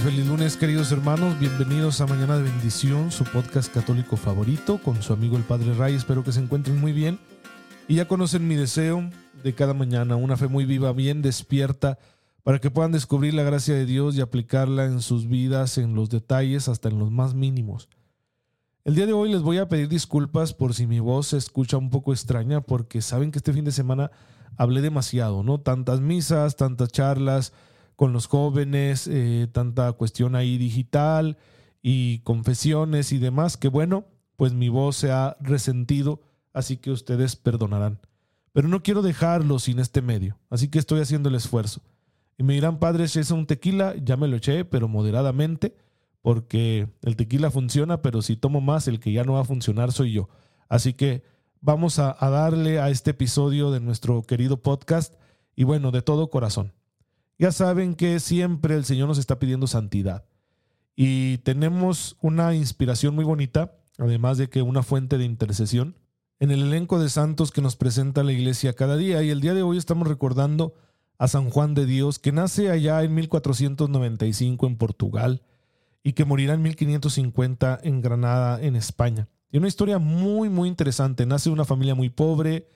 Feliz lunes queridos hermanos, bienvenidos a Mañana de Bendición, su podcast católico favorito con su amigo el Padre Ray, espero que se encuentren muy bien y ya conocen mi deseo de cada mañana, una fe muy viva, bien despierta, para que puedan descubrir la gracia de Dios y aplicarla en sus vidas, en los detalles, hasta en los más mínimos. El día de hoy les voy a pedir disculpas por si mi voz se escucha un poco extraña, porque saben que este fin de semana hablé demasiado, ¿no? Tantas misas, tantas charlas, con los jóvenes, eh, tanta cuestión ahí digital y confesiones y demás, que bueno, pues mi voz se ha resentido, así que ustedes perdonarán. Pero no quiero dejarlo sin este medio, así que estoy haciendo el esfuerzo. Y me dirán, padre, es un tequila, ya me lo eché, pero moderadamente, porque el tequila funciona, pero si tomo más, el que ya no va a funcionar soy yo. Así que vamos a darle a este episodio de nuestro querido podcast y bueno, de todo corazón. Ya saben que siempre el Señor nos está pidiendo santidad. Y tenemos una inspiración muy bonita, además de que una fuente de intercesión, en el elenco de santos que nos presenta la iglesia cada día. Y el día de hoy estamos recordando a San Juan de Dios, que nace allá en 1495 en Portugal y que morirá en 1550 en Granada, en España. Y una historia muy, muy interesante. Nace de una familia muy pobre,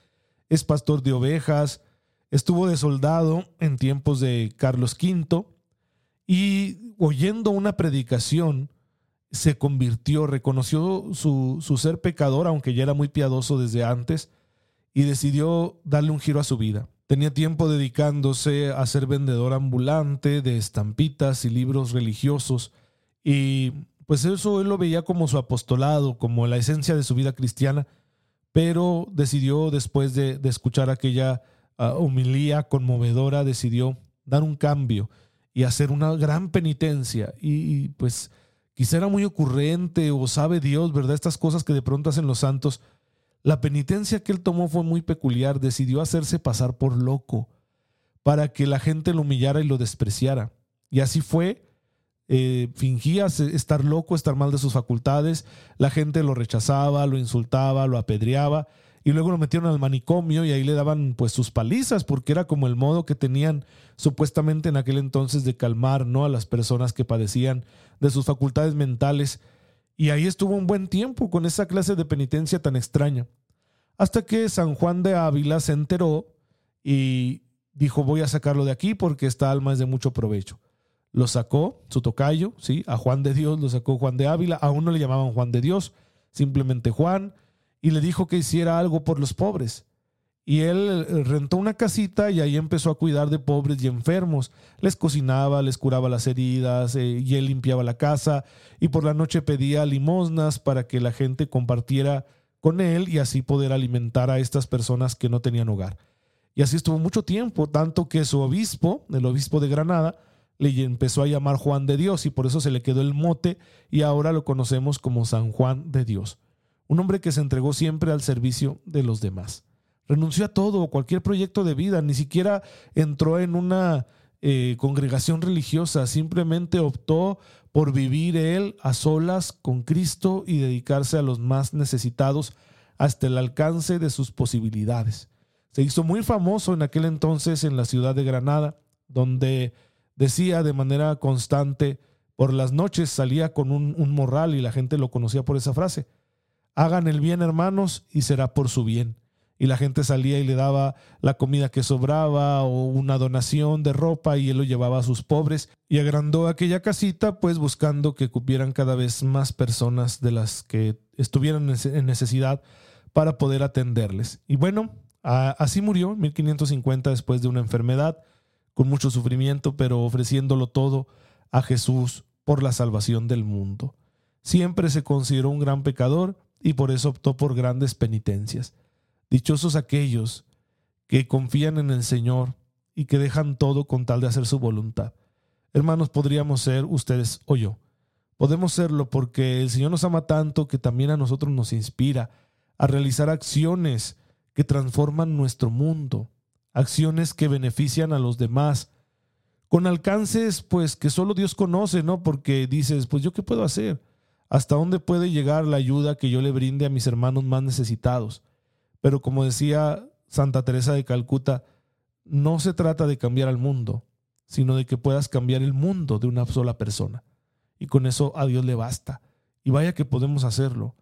es pastor de ovejas, Estuvo de soldado en tiempos de Carlos V y oyendo una predicación se convirtió, reconoció su, su, ser pecador, aunque ya era muy piadoso desde antes, y decidió darle un giro a su vida. Tenía tiempo dedicándose a ser vendedor ambulante de estampitas y libros religiosos, y pues eso él lo veía como su apostolado, como la esencia de su vida cristiana, pero decidió después de, de escuchar aquella humilía conmovedora, decidió dar un cambio y hacer una gran penitencia. Y, pues quizá era muy ocurrente o sabe Dios, ¿verdad? Estas cosas que de pronto hacen los santos. La penitencia que él tomó fue muy peculiar. Decidió hacerse pasar por loco para que la gente lo humillara y lo despreciara. Y así fue. Eh, fingía estar loco, estar mal de sus facultades. La gente lo rechazaba, lo insultaba, lo apedreaba y luego lo metieron al manicomio y ahí le daban pues sus palizas porque era como el modo que tenían supuestamente en aquel entonces de calmar no a las personas que padecían de sus facultades mentales. Y ahí estuvo un buen tiempo con esa clase de penitencia tan extraña. Hasta que San Juan de Ávila se enteró y dijo voy a sacarlo de aquí porque esta alma es de mucho provecho lo sacó su tocayo sí a Juan de Dios lo sacó Juan de Ávila. Aún no le llamaban Juan de Dios simplemente Juan y le dijo que hiciera algo por los pobres. Y él eh, rentó una casita y ahí empezó a cuidar de pobres y enfermos. Les cocinaba, les curaba las heridas eh, y él limpiaba la casa y por la noche pedía limosnas para que la gente compartiera con él y así poder alimentar a estas personas que no tenían hogar. Y así estuvo mucho tiempo, tanto que su obispo, el obispo de Granada, le empezó a llamar Juan de Dios y por eso se le quedó el mote y ahora lo conocemos como San Juan de Dios un hombre que se entregó siempre al servicio de los demás. Renunció a todo, cualquier proyecto de vida, ni siquiera entró en una eh, congregación religiosa, simplemente optó por vivir él a solas con Cristo y dedicarse a los más necesitados hasta el alcance de sus posibilidades. Se hizo muy famoso en aquel entonces en la ciudad de Granada, donde decía de manera constante, por las noches salía con un, un morral y la gente lo conocía por esa frase. Hagan el bien, hermanos, y será por su bien. Y la gente salía y le daba la comida que sobraba o una donación de ropa y él lo llevaba a sus pobres y agrandó aquella casita pues buscando que cupieran cada vez más personas de las que estuvieran en necesidad para poder atenderles. Y bueno, así murió en 1550 después de una enfermedad, con mucho sufrimiento, pero ofreciéndolo todo a Jesús por la salvación del mundo. Siempre se consideró un gran pecador y por eso optó por grandes penitencias. Dichosos aquellos que confían en el Señor y que dejan todo con tal de hacer su voluntad. Hermanos, podríamos ser ustedes o yo. Podemos serlo porque el Señor nos ama tanto que también a nosotros nos inspira a realizar acciones que transforman nuestro mundo, acciones que benefician a los demás, con alcances pues que solo Dios conoce, ¿no? Porque dices, pues yo qué puedo hacer? ¿Hasta dónde puede llegar la ayuda que yo le brinde a mis hermanos más necesitados? Pero como decía Santa Teresa de Calcuta, no se trata de cambiar al mundo, sino de que puedas cambiar el mundo de una sola persona. Y con eso a Dios le basta. Y vaya que podemos hacerlo.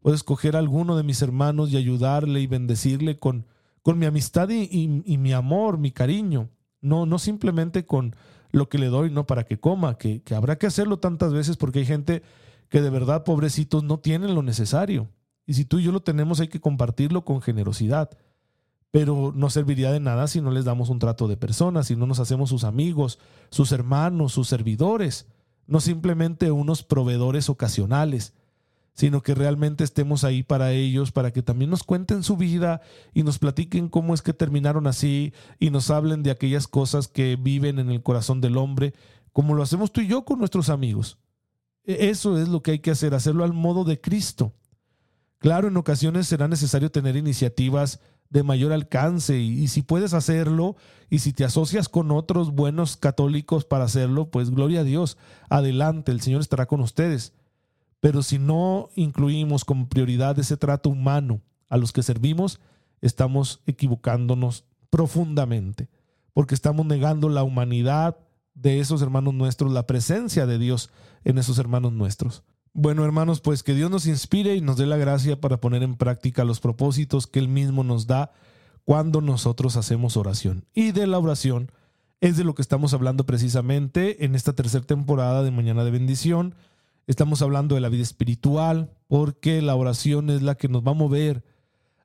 Puedo escoger a alguno de mis hermanos y ayudarle y bendecirle con, con mi amistad y, mi amor, mi cariño. No, no simplemente con lo que le doy, no para que coma, que, que habrá que hacerlo tantas veces porque hay gente que de verdad, pobrecitos, no tienen lo necesario. Y si tú y yo lo tenemos, hay que compartirlo con generosidad. Pero no serviría de nada si no les damos un trato de personas, si no nos hacemos sus amigos, sus hermanos, sus servidores, no simplemente unos proveedores ocasionales, sino que realmente estemos ahí para ellos, para que también nos cuenten su vida y nos platiquen cómo es que terminaron así y nos hablen de aquellas cosas que viven en el corazón del hombre, como lo hacemos tú y yo con nuestros amigos. E, eso es lo que hay que hacer, hacerlo al modo de Cristo. Claro, en ocasiones será necesario tener iniciativas de mayor alcance y, si puedes hacerlo y si te asocias con otros buenos católicos para hacerlo, pues gloria a Dios, adelante, el Señor estará con ustedes. Pero si no incluimos como prioridad ese trato humano a los que servimos, estamos equivocándonos profundamente, porque estamos negando la humanidad de esos hermanos nuestros, la presencia de Dios en esos hermanos nuestros. Bueno, hermanos, pues que Dios nos inspire y nos dé la gracia para poner en práctica los propósitos que Él mismo nos da cuando nosotros hacemos oración. Y de la oración es de lo que estamos hablando precisamente en esta tercera temporada de Mañana de Bendición. Estamos hablando de la vida espiritual, porque la oración es la que nos va a mover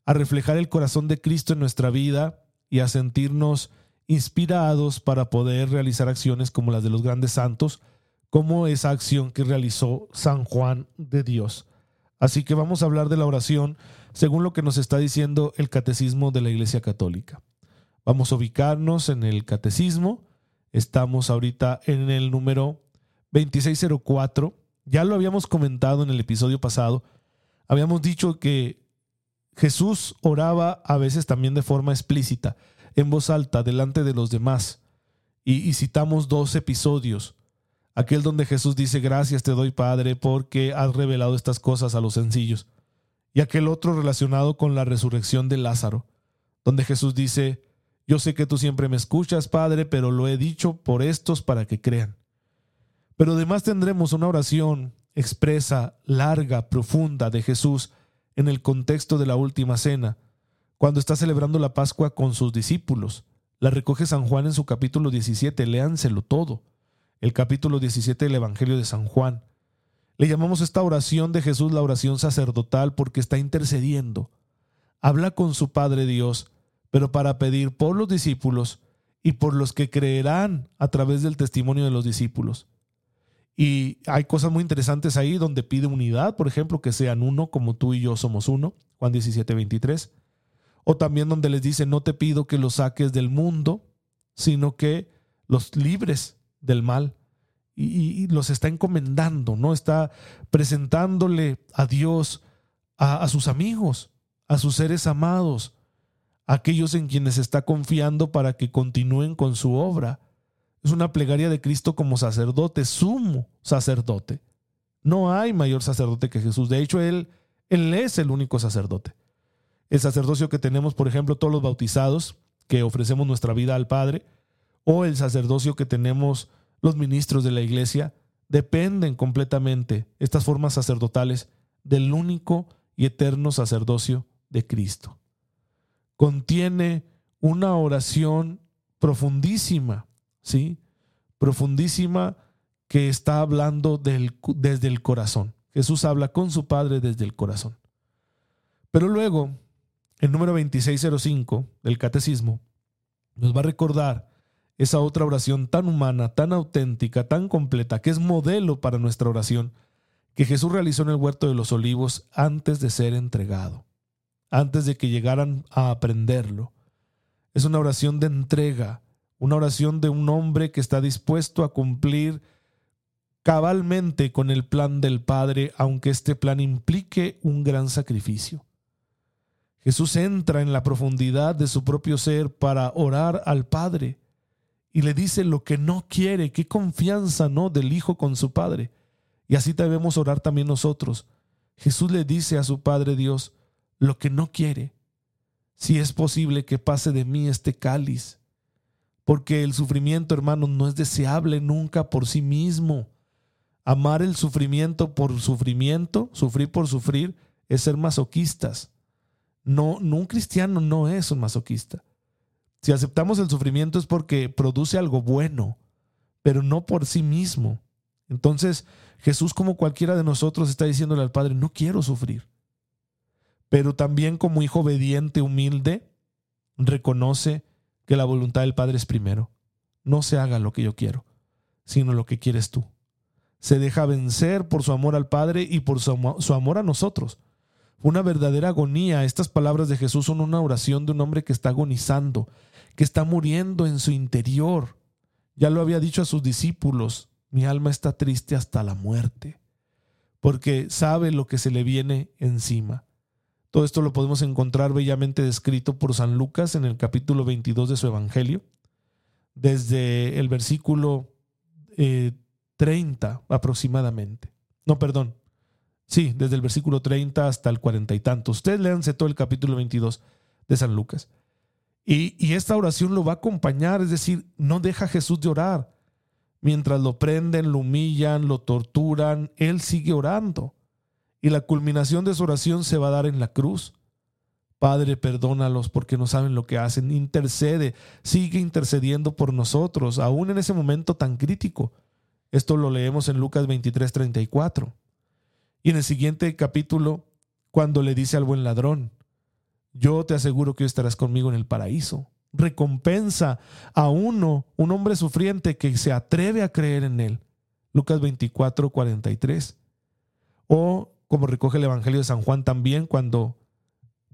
a reflejar el corazón de Cristo en nuestra vida y a sentirnos inspirados para poder realizar acciones como las de los grandes santos, como esa acción que realizó San Juan de Dios. Así que vamos a hablar de la oración según lo que nos está diciendo el catecismo de la Iglesia Católica. Vamos a ubicarnos en el catecismo. Estamos ahorita en el número 2604. Ya lo habíamos comentado en el episodio pasado. Habíamos dicho que Jesús oraba a veces también de forma explícita en voz alta delante de los demás. Y, citamos dos episodios. Aquel donde Jesús dice, gracias te doy Padre porque has revelado estas cosas a los sencillos. Y aquel otro relacionado con la resurrección de Lázaro, donde Jesús dice, yo sé que tú siempre me escuchas, Padre, pero lo he dicho por estos para que crean. Pero además tendremos una oración expresa, larga, profunda de Jesús en el contexto de la última cena, cuando está celebrando la Pascua con sus discípulos. La recoge San Juan en su capítulo 17, léanselo todo. El capítulo 17 del Evangelio de San Juan. Le llamamos esta oración de Jesús la oración sacerdotal porque está intercediendo. Habla con su Padre Dios, pero para pedir por los discípulos y por los que creerán a través del testimonio de los discípulos. Y hay cosas muy interesantes ahí donde pide unidad, por ejemplo, que sean uno como tú y yo somos uno, Juan 17, 23. O también donde les dice, no te pido que los saques del mundo, sino que los libres del mal. Y, los está encomendando, ¿no? Está presentándole a Dios, a, sus amigos, a sus seres amados, a aquellos en quienes está confiando para que continúen con su obra. Es una plegaria de Cristo como sacerdote, sumo sacerdote. No hay mayor sacerdote que Jesús. De hecho, Él, él es el único sacerdote. El sacerdocio que tenemos, por ejemplo, todos los bautizados, que ofrecemos nuestra vida al Padre, o el sacerdocio que tenemos los ministros de la Iglesia, dependen completamente, estas formas sacerdotales, del único y eterno sacerdocio de Cristo. Contiene una oración profundísima, ¿sí? Profundísima que está hablando desde el corazón. Jesús habla con su Padre desde el corazón. Pero luego el número 2605 del Catecismo nos va a recordar esa otra oración tan humana, tan auténtica, tan completa, que es modelo para nuestra oración, que Jesús realizó en el huerto de los olivos antes de ser entregado, antes de que llegaran a aprenderlo. Es una oración de entrega, una oración de un hombre que está dispuesto a cumplir cabalmente con el plan del Padre, aunque este plan implique un gran sacrificio. Jesús entra en la profundidad de su propio ser para orar al Padre y le dice lo que no quiere, qué confianza, ¿no? del Hijo con su Padre. Y así debemos orar también nosotros. Jesús le dice a su Padre Dios lo que no quiere. Si es posible que pase de mí este cáliz, porque el sufrimiento, hermano, no es deseable nunca por sí mismo. Amar el sufrimiento por sufrimiento, sufrir por sufrir, es ser masoquistas. No, un cristiano no es un masoquista. Si aceptamos el sufrimiento es porque produce algo bueno, pero no por sí mismo. Entonces, Jesús, como cualquiera de nosotros, está diciéndole al Padre, no quiero sufrir. Pero también como hijo obediente, humilde, reconoce que la voluntad del Padre es primero. No se haga lo que yo quiero, sino lo que quieres tú. Se deja vencer por su amor al Padre y por su, amor a nosotros una verdadera agonía. Estas palabras de Jesús son una oración de un hombre que está agonizando, que está muriendo en su interior. Ya lo había dicho a sus discípulos, mi alma está triste hasta la muerte, porque sabe lo que se le viene encima. Todo esto lo podemos encontrar bellamente descrito por San Lucas en el capítulo 22 de su Evangelio, desde el versículo 30 eh, aproximadamente. No, perdón, Sí, desde el versículo 30 hasta el cuarenta y tanto. Ustedes léanse todo el capítulo 22 de San Lucas. Y, y, esta oración lo va a acompañar, es decir, no deja a Jesús de orar. Mientras lo prenden, lo humillan, lo torturan, Él sigue orando. Y la culminación de su oración se va a dar en la cruz. Padre, perdónalos porque no saben lo que hacen. Intercede, sigue intercediendo por nosotros, aún en ese momento tan crítico. Esto lo leemos en Lucas 23, 34. Y en el siguiente capítulo, cuando le dice al buen ladrón, yo te aseguro que estarás conmigo en el paraíso. Recompensa a uno, un hombre sufriente que se atreve a creer en él. Lucas 24, 43. O como recoge el Evangelio de San Juan también, cuando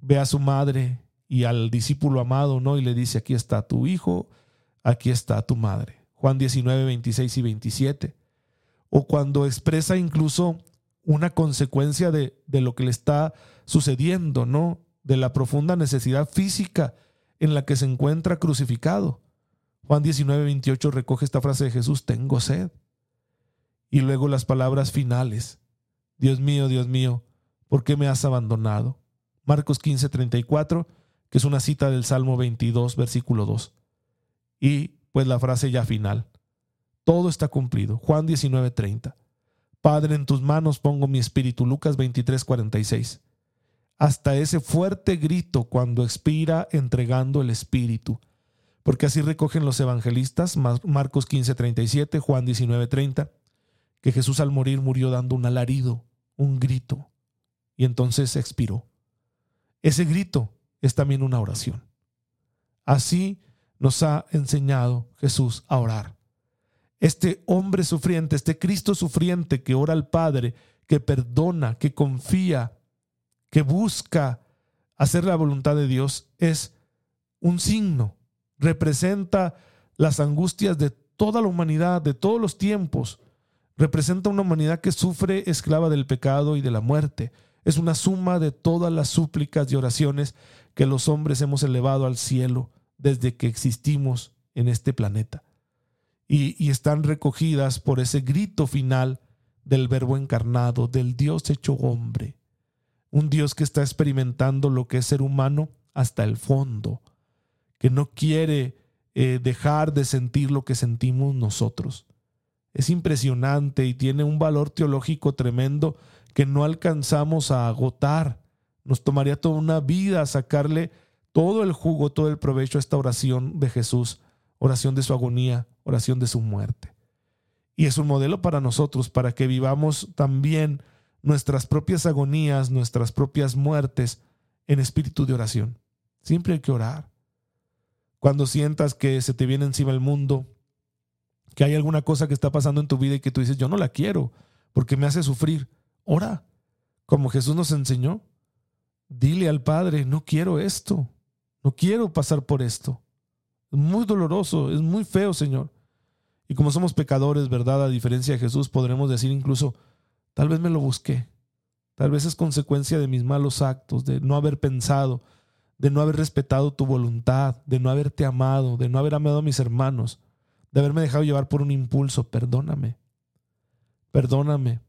ve a su madre y al discípulo amado, ¿no? Y le dice, aquí está tu hijo, aquí está tu madre. Juan 19, 26 y 27. O cuando expresa incluso una consecuencia de, lo que le está sucediendo, ¿no? De la profunda necesidad física en la que se encuentra crucificado. Juan 19, 28 recoge esta frase de Jesús, tengo sed. Y luego las palabras finales, Dios mío, Dios mío, ¿por qué me has abandonado? Marcos 15, 34, que es una cita del Salmo 22, versículo 2. Y pues la frase ya final, todo está cumplido. Juan 19, 30. Padre, en tus manos pongo mi espíritu. Lucas 23, 46. Hasta ese fuerte grito cuando expira entregando el espíritu. Porque así recogen los evangelistas, Marcos 15, 37, Juan 19, 30, que Jesús al morir murió dando un alarido, un grito, y entonces expiró. Ese grito es también una oración. Así nos ha enseñado Jesús a orar este hombre sufriente, este Cristo sufriente que ora al Padre, que perdona, que confía, que busca hacer la voluntad de Dios, es un signo, representa las angustias de toda la humanidad, de todos los tiempos, representa una humanidad que sufre esclava del pecado y de la muerte. Es una suma de todas las súplicas y oraciones que los hombres hemos elevado al cielo desde que existimos en este planeta y, están recogidas por ese grito final del verbo encarnado, del Dios hecho hombre, un Dios que está experimentando lo que es ser humano hasta el fondo, que no quiere eh, dejar de sentir lo que sentimos nosotros. Es impresionante y tiene un valor teológico tremendo que no alcanzamos a agotar. Nos tomaría toda una vida sacarle todo el jugo, todo el provecho a esta oración de Jesús, oración de su agonía, oración de su muerte. Y es un modelo para nosotros, para que vivamos también nuestras propias agonías, nuestras propias muertes en espíritu de oración. Siempre hay que orar. Cuando sientas que se te viene encima el mundo, que hay alguna cosa que está pasando en tu vida y que tú dices, yo no la quiero, porque me hace sufrir, ora, como Jesús nos enseñó. Dile al Padre, no quiero esto, no quiero pasar por esto. Es muy doloroso, es muy feo, Señor. Y como somos pecadores, ¿verdad? A diferencia de Jesús, podremos decir incluso, tal vez me lo busqué, tal vez es consecuencia de mis malos actos, de no haber pensado, de no haber respetado tu voluntad, de no haberte amado, de no haber amado a mis hermanos, de haberme dejado llevar por un impulso. Perdóname, perdóname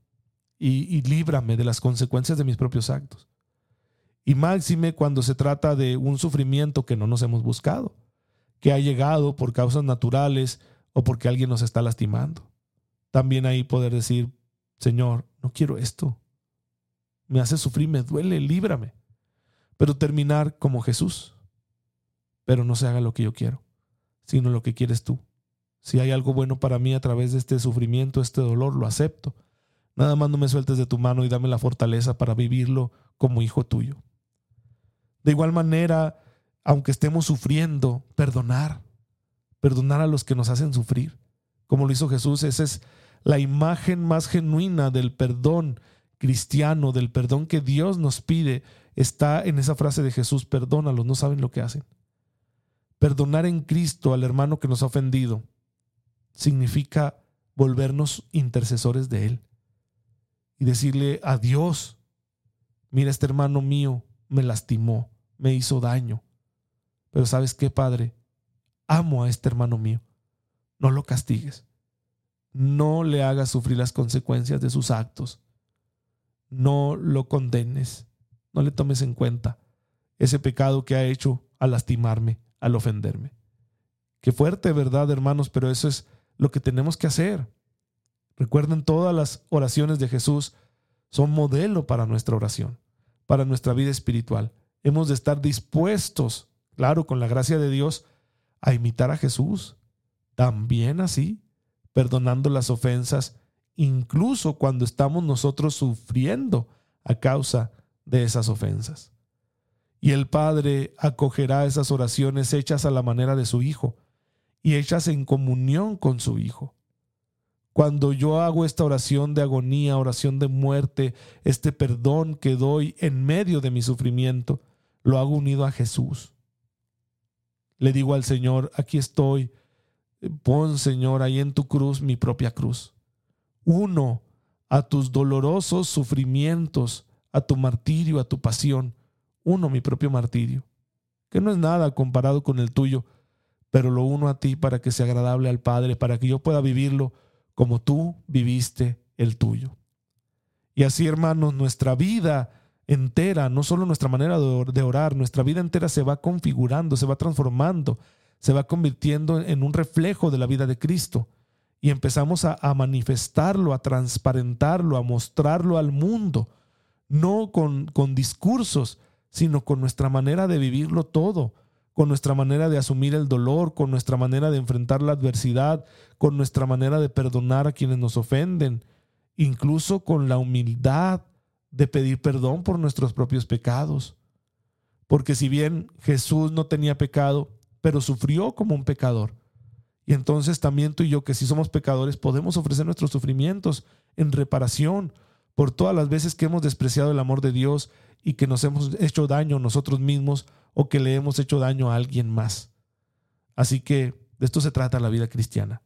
y, y líbrame de las consecuencias de mis propios actos. Y máxime cuando se trata de un sufrimiento que no nos hemos buscado, que ha llegado por causas naturales o porque alguien nos está lastimando. También ahí poder decir, Señor, no quiero esto. Me hace sufrir, me duele, líbrame. Pero terminar como Jesús. Pero no se haga lo que yo quiero, sino lo que quieres tú. Si hay algo bueno para mí a través de este sufrimiento, este dolor, lo acepto. Nada más no me sueltes de tu mano y dame la fortaleza para vivirlo como hijo tuyo. De igual manera, aunque estemos sufriendo, perdonar. Perdonar a los que nos hacen sufrir. Como lo hizo Jesús, esa es la imagen más genuina del perdón cristiano, del perdón que Dios nos pide, está en esa frase de Jesús, perdónalos, no saben lo que hacen. Perdonar en Cristo al hermano que nos ha ofendido significa volvernos intercesores de Él y decirle a Dios, mira, este hermano mío me lastimó, me hizo daño. Pero sabes qué, Padre, amo a este hermano mío. No lo castigues. No le hagas sufrir las consecuencias de sus actos. No lo condenes. No le tomes en cuenta ese pecado que ha hecho al lastimarme, al ofenderme. Qué fuerte, ¿verdad, hermanos? Pero eso es lo que tenemos que hacer. Recuerden, todas las oraciones de Jesús son modelo para nuestra oración, para nuestra vida espiritual. Hemos de estar dispuestos, claro, con la gracia de Dios, a imitar a Jesús. También así, perdonando las ofensas, incluso cuando estamos nosotros sufriendo a causa de esas ofensas. Y el Padre acogerá esas oraciones hechas a la manera de su Hijo y hechas en comunión con su Hijo. Cuando yo hago esta oración de agonía, oración de muerte, este perdón que doy en medio de mi sufrimiento, lo hago unido a Jesús. Le digo al Señor, aquí estoy, pon Señor ahí en tu cruz mi propia cruz. Uno a tus dolorosos sufrimientos, a tu martirio, a tu pasión. Uno mi propio martirio, que no es nada comparado con el tuyo, pero lo uno a ti para que sea agradable al Padre, para que yo pueda vivirlo como tú viviste el tuyo. Y así, hermanos, nuestra vida entera, no solo nuestra manera de orar, nuestra vida entera se va configurando, se va transformando, se va convirtiendo en un reflejo de la vida de Cristo. Y empezamos a, manifestarlo, a transparentarlo, a mostrarlo al mundo, no con, con discursos, sino con nuestra manera de vivirlo todo, con nuestra manera de asumir el dolor, con nuestra manera de enfrentar la adversidad, con nuestra manera de perdonar a quienes nos ofenden, incluso con la humildad de pedir perdón por nuestros propios pecados. Porque si bien Jesús no tenía pecado, pero sufrió como un pecador. Y entonces también tú y yo, que si somos pecadores, podemos ofrecer nuestros sufrimientos en reparación por todas las veces que hemos despreciado el amor de Dios y que nos hemos hecho daño nosotros mismos o que le hemos hecho daño a alguien más. Así que de esto se trata la vida cristiana,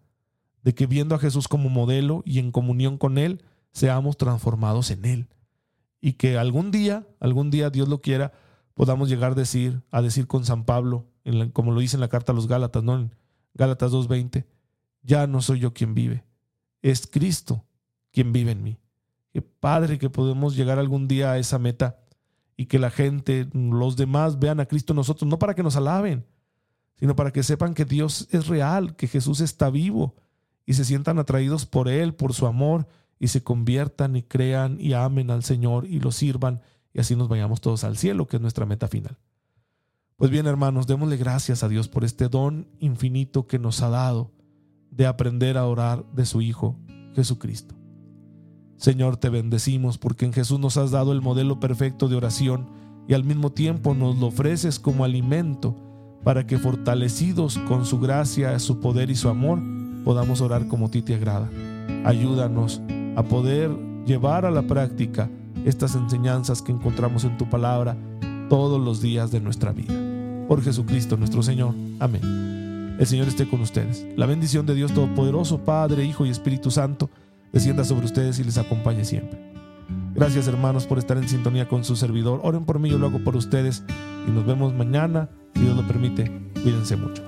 de que viendo a Jesús como modelo y en comunión con Él, seamos transformados en Él y que algún día, algún día Dios lo quiera, podamos llegar a decir, a decir con San Pablo, como lo dice en la carta a los Gálatas, ¿no? En Gálatas 2.20, ya no soy yo quien vive, es Cristo quien vive en mí. Qué padre que podemos llegar algún día a esa meta y que la gente, los demás vean a Cristo en nosotros, no para que nos alaben, sino para que sepan que Dios es real, que Jesús está vivo y se sientan atraídos por Él, por su amor y se conviertan y crean y amen al Señor y lo sirvan y así nos vayamos todos al cielo, que es nuestra meta final. Pues bien, hermanos, démosle gracias a Dios por este don infinito que nos ha dado de aprender a orar de su Hijo Jesucristo. Señor, te bendecimos porque en Jesús nos has dado el modelo perfecto de oración y al mismo tiempo nos lo ofreces como alimento para que fortalecidos con su gracia, su poder y su amor, podamos orar como a ti te agrada. Ayúdanos a poder llevar a la práctica estas enseñanzas que encontramos en tu palabra todos los días de nuestra vida. Por Jesucristo nuestro Señor. Amén. El Señor esté con ustedes. La bendición de Dios Todopoderoso, Padre, Hijo y Espíritu Santo, descienda sobre ustedes y les acompañe siempre. Gracias hermanos por estar en sintonía con su servidor. Oren por mí, yo lo hago por ustedes y nos vemos mañana, si Dios lo permite. Cuídense mucho.